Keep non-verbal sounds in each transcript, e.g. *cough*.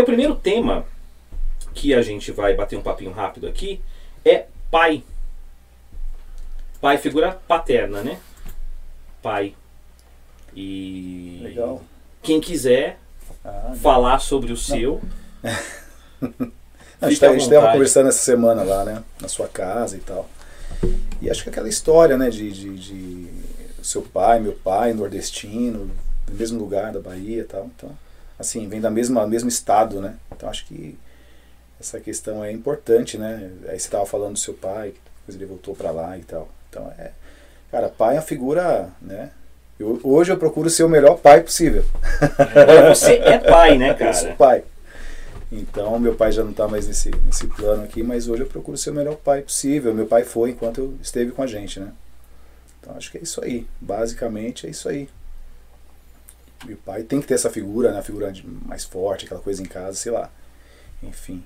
aí o primeiro tema que a gente vai bater um papinho rápido aqui é pai. Pai, figura paterna, né? Pai. E Legal. quem quiser Ah, falar sobre o seu, *laughs* A gente estava conversando essa semana lá, né? Na sua casa e tal. E acho que aquela história, né? De, de, de seu pai, meu pai, nordestino, do mesmo lugar da Bahia e tal. Então, assim, vem da mesma mesmo estado, né? Então acho que essa questão é importante, né? Aí você estava falando do seu pai, que depois ele voltou para lá e tal. Então é. Cara, pai é uma figura, né? Eu- hoje eu procuro ser o melhor pai possível. Agora você é pai, né, Eu sou cara? pai. Então, meu pai já não está mais nesse, nesse plano aqui, mas hoje eu procuro ser o melhor pai possível. Meu pai foi enquanto eu esteve com a gente, né? Então, acho que é isso aí. Basicamente, é isso aí. Meu pai tem que ter essa figura, né? A figura de- mais forte, aquela coisa em casa, sei lá. Enfim.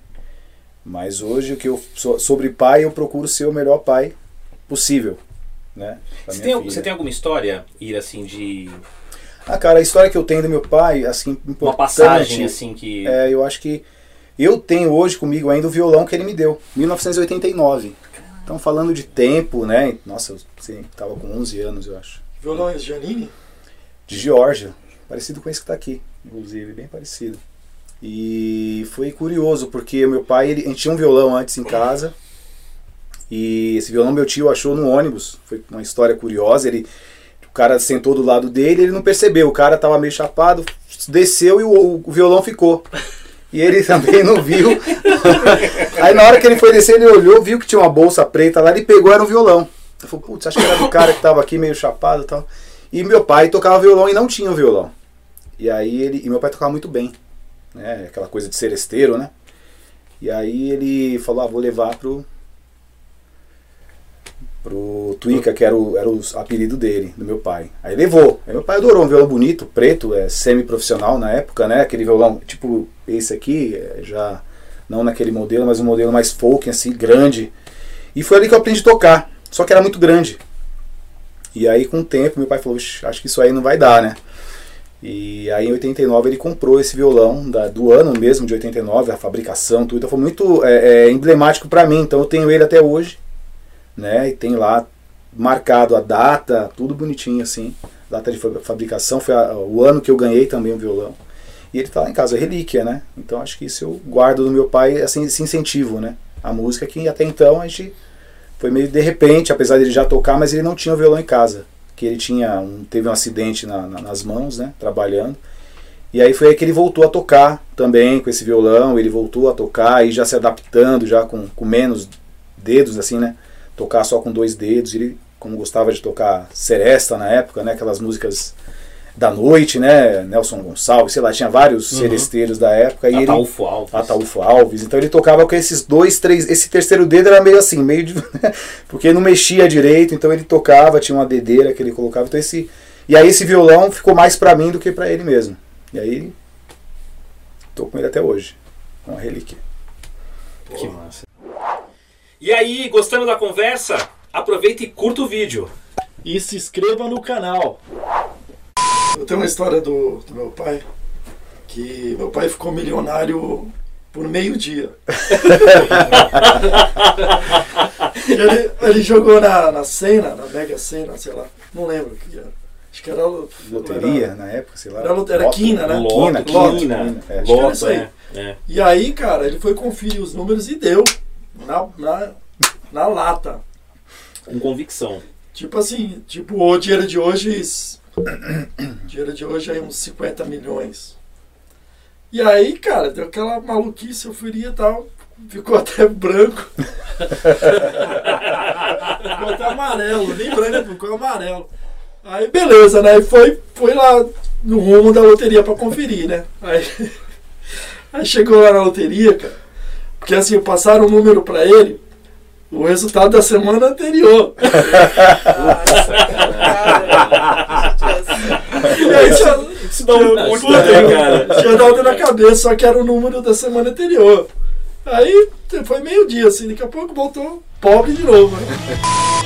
Mas hoje, o que eu so- sobre pai, eu procuro ser o melhor pai possível, né? Você tem, você tem alguma história, Ir, assim, de Ah, cara, a história que eu tenho do meu pai, assim, importante... uma passagem, assim, que... É, eu acho que eu tenho hoje comigo ainda o violão que ele me deu, 1989. Então, falando de tempo, né? Nossa, eu sei, tava com 11 anos, eu acho. Violão é Janine? De Geórgia, parecido com esse que tá aqui, inclusive, bem parecido. E foi curioso, porque meu pai, ele, a gente tinha um violão antes em casa, e esse violão meu tio achou no ônibus. Foi uma história curiosa, ele... O cara sentou do lado dele, ele não percebeu. O cara tava meio chapado, desceu e o, o violão ficou. E ele *laughs* também não viu. Aí na hora que ele foi descer, ele olhou, viu que tinha uma bolsa preta lá, ele pegou, era um violão. Eu falei, putz, acho que era do cara que tava aqui meio chapado e tal. E meu pai tocava violão e não tinha o violão. E aí ele. E meu pai tocava muito bem. Né? Aquela coisa de seresteiro, né? E aí ele falou, ah, vou levar pro. Pro Tuica, que era o, era o apelido dele, do meu pai. Aí levou. Aí meu pai adorou um violão bonito, preto, é semi-profissional na época, né? Aquele violão, tipo esse aqui, é, já não naquele modelo, mas um modelo mais folk, assim, grande. E foi ali que eu aprendi a tocar. Só que era muito grande. E aí, com o tempo, meu pai falou: "Ixi, acho que isso aí não vai dar, né? E aí, em 89, ele comprou esse violão da- do ano mesmo, de 89, a fabricação, tudo. Então, foi muito é, é, emblemático para mim. Então, eu tenho ele até hoje, né? E tem lá marcado a data, tudo bonitinho assim. Data de fa- fabricação, foi a- o ano que eu ganhei também o violão. E ele tá lá em casa, é relíquia, né? Então, acho que isso eu guardo do meu pai, assim, esse incentivo, né? A música que até então a gente foi meio de repente, apesar dele já tocar, mas ele não tinha o violão em casa. Que ele tinha um, teve um acidente na- na- nas mãos, né? Trabalhando. E aí foi aí que ele voltou a tocar também com esse violão. Ele voltou a tocar e já se adaptando, já com, com menos dedos, assim, né? Tocar só com dois dedos. Ele, como gostava de tocar seresta na época, né? Aquelas músicas da noite, né? Nelson Gonçalves, sei lá, tinha vários Uhum. seresteiros da época. E ele, Ataúfo Alves. Ataúfo Alves. Então ele tocava com esses dois, três. Esse terceiro dedo era meio assim, meio de. *laughs* porque não mexia direito, então ele tocava, tinha uma dedeira que ele colocava. Então esse. E aí esse violão ficou mais pra mim do que pra ele mesmo. E aí. Tô com ele até hoje. É uma relíquia. Que massa. E aí, gostando da conversa? Aproveita e curta o vídeo. E se inscreva no canal. Eu tenho uma história do, do meu pai, que meu pai ficou milionário por meio dia. *laughs* ele, ele jogou na, na cena, na Mega Sena, sei lá, não lembro o que era. Acho que era lo- Loteria era- na época, sei lá. Era lote- era Loto. quina, né? Loto, Quina, quina, quina, é. Que era Loto, isso aí. é. é. E aí, cara, ele foi conferir os números e deu na, na, na lata. Com convicção. Tipo assim, tipo o dinheiro de hoje. Dinheiro de hoje é uns 50 milhões. E aí, cara, deu aquela maluquice, euforia e tal. Ficou até branco. ficou até amarelo, nem branco, ficou amarelo. Aí beleza, né? E foi, foi lá no rumo da loteria pra conferir, né? Aí, aí chegou lá na loteria, cara. Porque assim, passaram o número pra ele, o resultado da semana anterior. *laughs* E tinha, Isso dá um puta, cara. tinha dado na cabeça, só que era o número da semana anterior. Aí foi meio dia, assim, daqui a pouco voltou pobre de novo. Né?